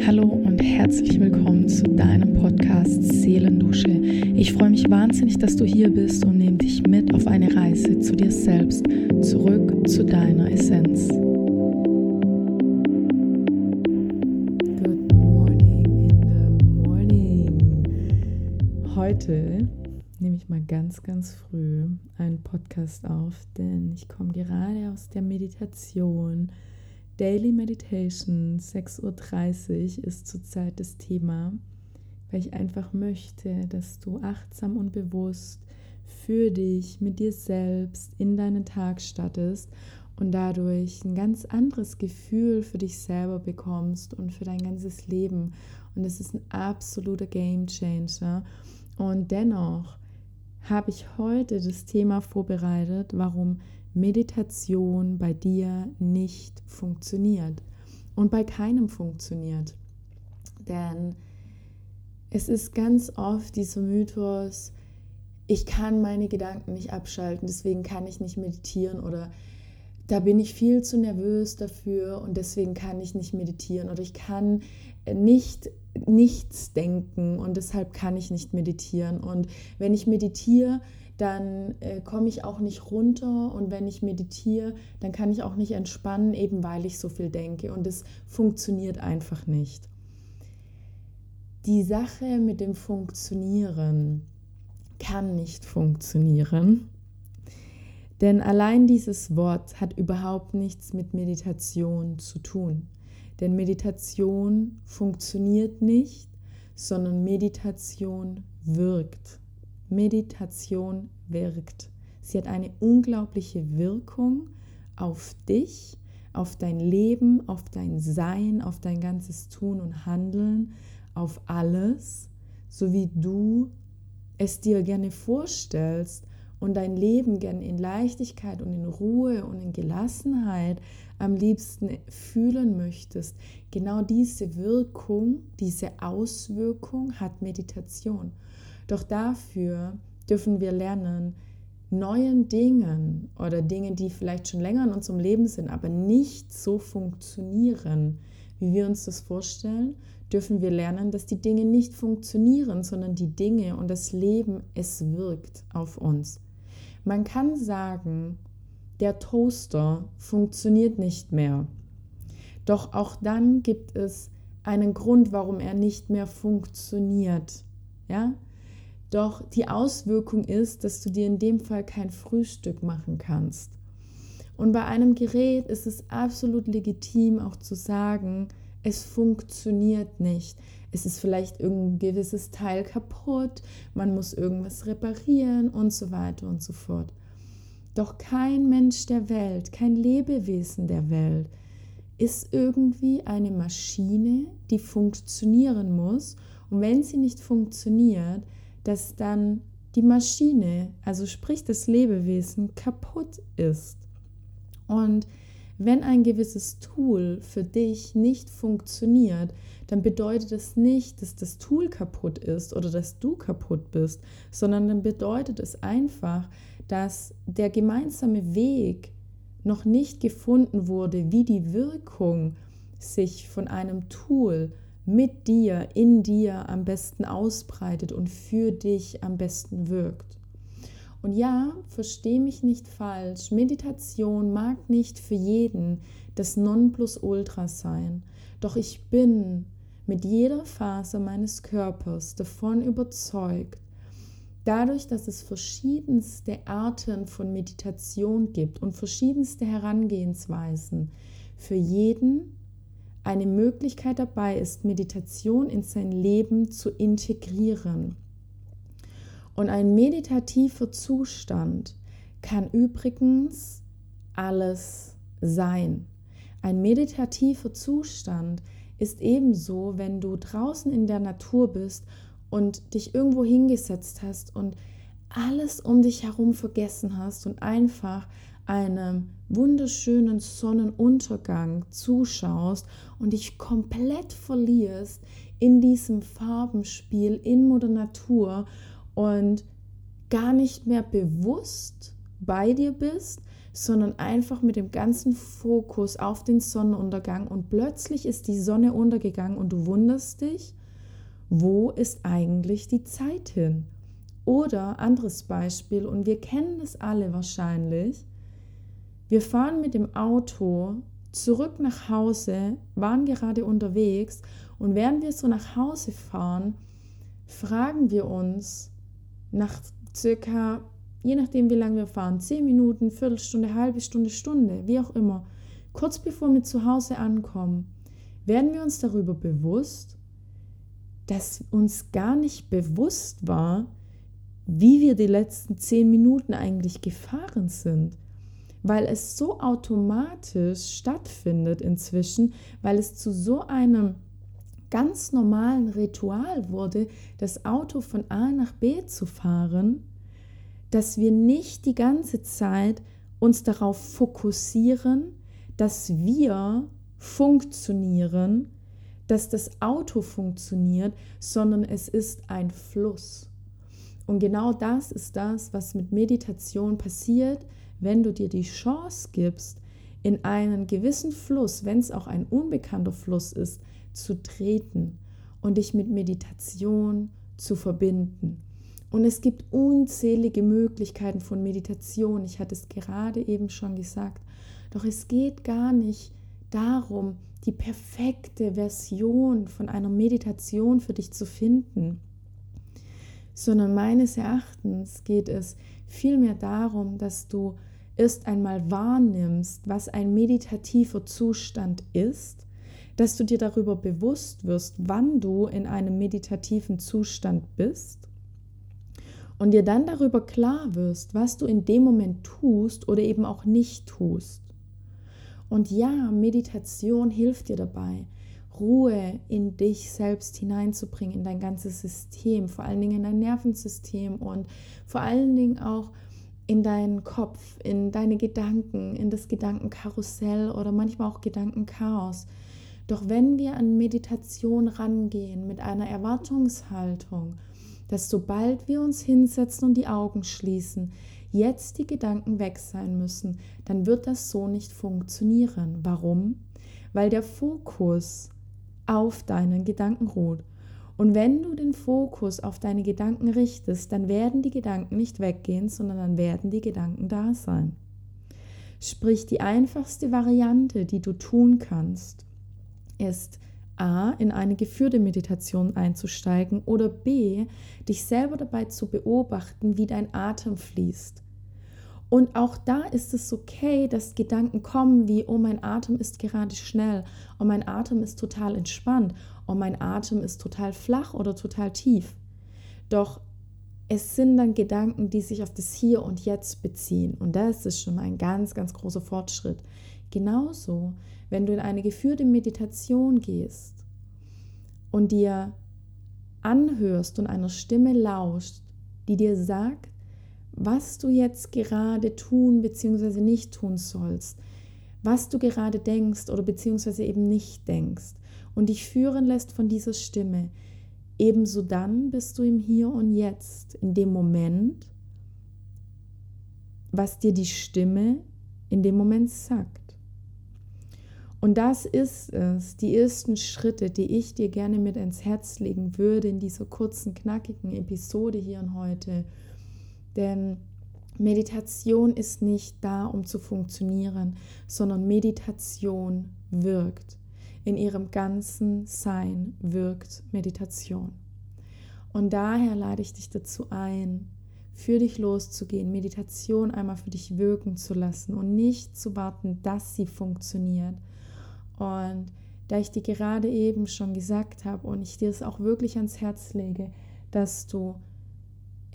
Hallo und herzlich willkommen zu deinem Podcast Seelendusche. Ich freue mich wahnsinnig, dass du hier bist und nehme dich mit auf eine Reise zu dir selbst, zurück zu deiner Essenz. Good morning in the morning. Heute nehme ich mal ganz, ganz früh einen Podcast auf, denn ich komme gerade aus der Meditation Daily Meditation 6.30 Uhr ist zurzeit das Thema, weil ich einfach möchte, dass du achtsam und bewusst für dich, mit dir selbst in deinen Tag stattest und dadurch ein ganz anderes Gefühl für dich selber bekommst und für dein ganzes Leben. Und es ist ein absoluter Game Changer. Und dennoch habe ich heute das Thema vorbereitet, warum Meditation bei dir nicht funktioniert und bei keinem funktioniert. Denn es ist ganz oft dieser Mythos, ich kann meine Gedanken nicht abschalten, deswegen kann ich nicht meditieren oder da bin ich viel zu nervös dafür und deswegen kann ich nicht meditieren oder ich kann nicht nichts denken und deshalb kann ich nicht meditieren und wenn ich meditiere, dann äh, komme ich auch nicht runter und wenn ich meditiere, dann kann ich auch nicht entspannen, eben weil ich so viel denke und es funktioniert einfach nicht. Die Sache mit dem Funktionieren kann nicht funktionieren, denn allein dieses Wort hat überhaupt nichts mit Meditation zu tun. Denn Meditation funktioniert nicht, sondern Meditation wirkt. Meditation wirkt. Sie hat eine unglaubliche Wirkung auf dich, auf dein Leben, auf dein Sein, auf dein ganzes Tun und Handeln, auf alles, so wie du es dir gerne vorstellst und dein Leben gern in Leichtigkeit und in Ruhe und in Gelassenheit am liebsten fühlen möchtest. Genau diese Wirkung, diese Auswirkung hat Meditation. Doch dafür dürfen wir lernen, neuen Dingen oder Dingen, die vielleicht schon länger in unserem Leben sind, aber nicht so funktionieren, wie wir uns das vorstellen, dürfen wir lernen, dass die Dinge nicht funktionieren, sondern die Dinge und das Leben, es wirkt auf uns. Man kann sagen, der Toaster funktioniert nicht mehr. Doch auch dann gibt es einen Grund, warum er nicht mehr funktioniert. Ja? Doch die Auswirkung ist, dass du dir in dem Fall kein Frühstück machen kannst. Und bei einem Gerät ist es absolut legitim auch zu sagen, es funktioniert nicht. Es ist vielleicht irgendein gewisses Teil kaputt, man muss irgendwas reparieren und so weiter und so fort. Doch kein Mensch der Welt, kein Lebewesen der Welt ist irgendwie eine Maschine, die funktionieren muss. Und wenn sie nicht funktioniert, dass dann die Maschine, also sprich das Lebewesen, kaputt ist. Und wenn ein gewisses Tool für dich nicht funktioniert, dann bedeutet es nicht, dass das Tool kaputt ist oder dass du kaputt bist, sondern dann bedeutet es einfach, dass der gemeinsame Weg noch nicht gefunden wurde, wie die Wirkung sich von einem Tool mit dir, in dir am besten ausbreitet und für dich am besten wirkt. Und ja, verstehe mich nicht falsch, Meditation mag nicht für jeden das Nonplusultra sein, doch ich bin mit jeder Phase meines Körpers davon überzeugt, dadurch, dass es verschiedenste Arten von Meditation gibt und verschiedenste Herangehensweisen, für jeden eine Möglichkeit dabei ist, Meditation in sein Leben zu integrieren. Und ein meditativer Zustand kann übrigens alles sein. Ein meditativer Zustand ist ebenso, wenn du draußen in der Natur bist und dich irgendwo hingesetzt hast und alles um dich herum vergessen hast und einfach einem wunderschönen Sonnenuntergang zuschaust und dich komplett verlierst in diesem Farbenspiel in Mutter Natur und gar nicht mehr bewusst bei dir bist, sondern einfach mit dem ganzen Fokus auf den Sonnenuntergang und plötzlich ist die Sonne untergegangen und du wunderst dich, wo ist eigentlich die Zeit hin? Oder anderes Beispiel, und wir kennen das alle wahrscheinlich, wir fahren mit dem Auto zurück nach Hause, waren gerade unterwegs und während wir so nach Hause fahren, fragen wir uns nach circa, je nachdem wie lange wir fahren, 10 Minuten, Viertelstunde, halbe Stunde, Stunde, wie auch immer, kurz bevor wir zu Hause ankommen, werden wir uns darüber bewusst, dass uns gar nicht bewusst war, wie wir die letzten zehn Minuten eigentlich gefahren sind, weil es so automatisch stattfindet inzwischen, weil es zu so einem ganz normalen Ritual wurde, das Auto von A nach B zu fahren, dass wir nicht die ganze Zeit uns darauf fokussieren, dass wir funktionieren, dass das Auto funktioniert, sondern es ist ein Fluss. Und genau das ist das, was mit Meditation passiert, wenn du dir die Chance gibst, in einen gewissen Fluss, wenn es auch ein unbekannter Fluss ist, zu treten und dich mit Meditation zu verbinden. Und es gibt unzählige Möglichkeiten von Meditation. Ich hatte es gerade eben schon gesagt. Doch es geht gar nicht darum, die perfekte Version von einer Meditation für dich zu finden, sondern meines Erachtens geht es vielmehr darum, dass du erst einmal wahrnimmst, was ein meditativer Zustand ist, dass du dir darüber bewusst wirst, wann du in einem meditativen Zustand bist und dir dann darüber klar wirst, was du in dem Moment tust oder eben auch nicht tust. Und ja, Meditation hilft dir dabei, Ruhe in dich selbst hineinzubringen, in dein ganzes System, vor allen Dingen in dein Nervensystem und vor allen Dingen auch in deinen Kopf, in deine Gedanken, in das Gedankenkarussell oder manchmal auch Gedankenchaos. Doch wenn wir an Meditation rangehen mit einer Erwartungshaltung, dass sobald wir uns hinsetzen und die Augen schließen, jetzt die Gedanken weg sein müssen, dann wird das so nicht funktionieren. Warum? Weil der Fokus auf deinen Gedanken ruht. Und wenn du den Fokus auf deine Gedanken richtest, dann werden die Gedanken nicht weggehen, sondern dann werden die Gedanken da sein. Sprich, die einfachste Variante, die du tun kannst, ist A, in eine geführte Meditation einzusteigen oder B, dich selber dabei zu beobachten, wie dein Atem fließt. Und auch da ist es okay, dass Gedanken kommen wie, oh, mein Atem ist gerade schnell, oh, mein Atem ist total entspannt, oh, mein Atem ist total flach oder total tief. Doch es sind dann Gedanken, die sich auf das Hier und Jetzt beziehen. Und das ist schon ein ganz, ganz großer Fortschritt. Genauso wenn du in eine geführte Meditation gehst und dir anhörst und einer Stimme lauscht, die dir sagt, was du jetzt gerade tun bzw. nicht tun sollst, was du gerade denkst oder beziehungsweise eben nicht denkst und dich führen lässt von dieser Stimme, ebenso dann bist du im Hier und Jetzt, in dem Moment, was dir die Stimme in dem Moment sagt. Und das ist es, die ersten Schritte, die ich dir gerne mit ins Herz legen würde in dieser kurzen, knackigen Episode hier und heute. Denn Meditation ist nicht da, um zu funktionieren, sondern Meditation wirkt. In ihrem ganzen Sein wirkt Meditation. Und daher lade ich dich dazu ein, für dich loszugehen, Meditation einmal für dich wirken zu lassen und nicht zu warten, dass sie funktioniert, und da ich dir gerade eben schon gesagt habe und ich dir es auch wirklich ans Herz lege, dass du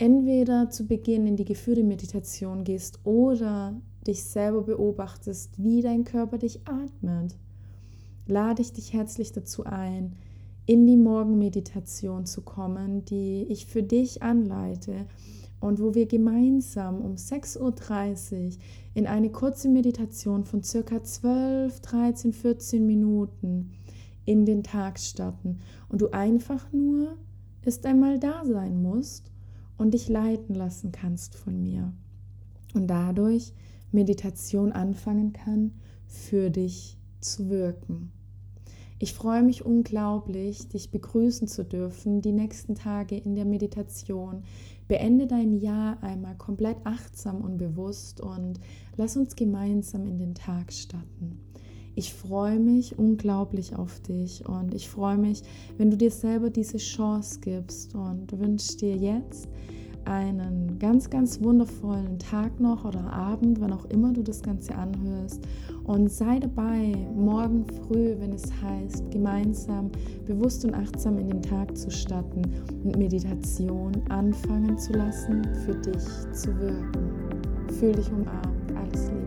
entweder zu Beginn in die geführte Meditation gehst oder dich selber beobachtest, wie dein Körper dich atmet, lade ich dich herzlich dazu ein, in die Morgenmeditation zu kommen, die ich für dich anleite und wo wir gemeinsam um 6.30 Uhr in eine kurze Meditation von circa 12, 13, 14 Minuten in den Tag starten. Und du einfach nur ist einmal da sein musst und dich leiten lassen kannst von mir. Und dadurch Meditation anfangen kann, für dich zu wirken. Ich freue mich unglaublich, dich begrüßen zu dürfen die nächsten Tage in der Meditation. Beende dein Jahr einmal komplett achtsam und bewusst und lass uns gemeinsam in den Tag starten. Ich freue mich unglaublich auf dich und ich freue mich, wenn du dir selber diese Chance gibst und wünsche dir jetzt einen ganz, ganz wundervollen Tag noch oder Abend, wann auch immer du das Ganze anhörst. Und sei dabei morgen früh, wenn es heißt, gemeinsam bewusst und achtsam in den Tag zu starten und Meditation anfangen zu lassen, für dich zu wirken. Fühl dich umarmt. Alles Liebe.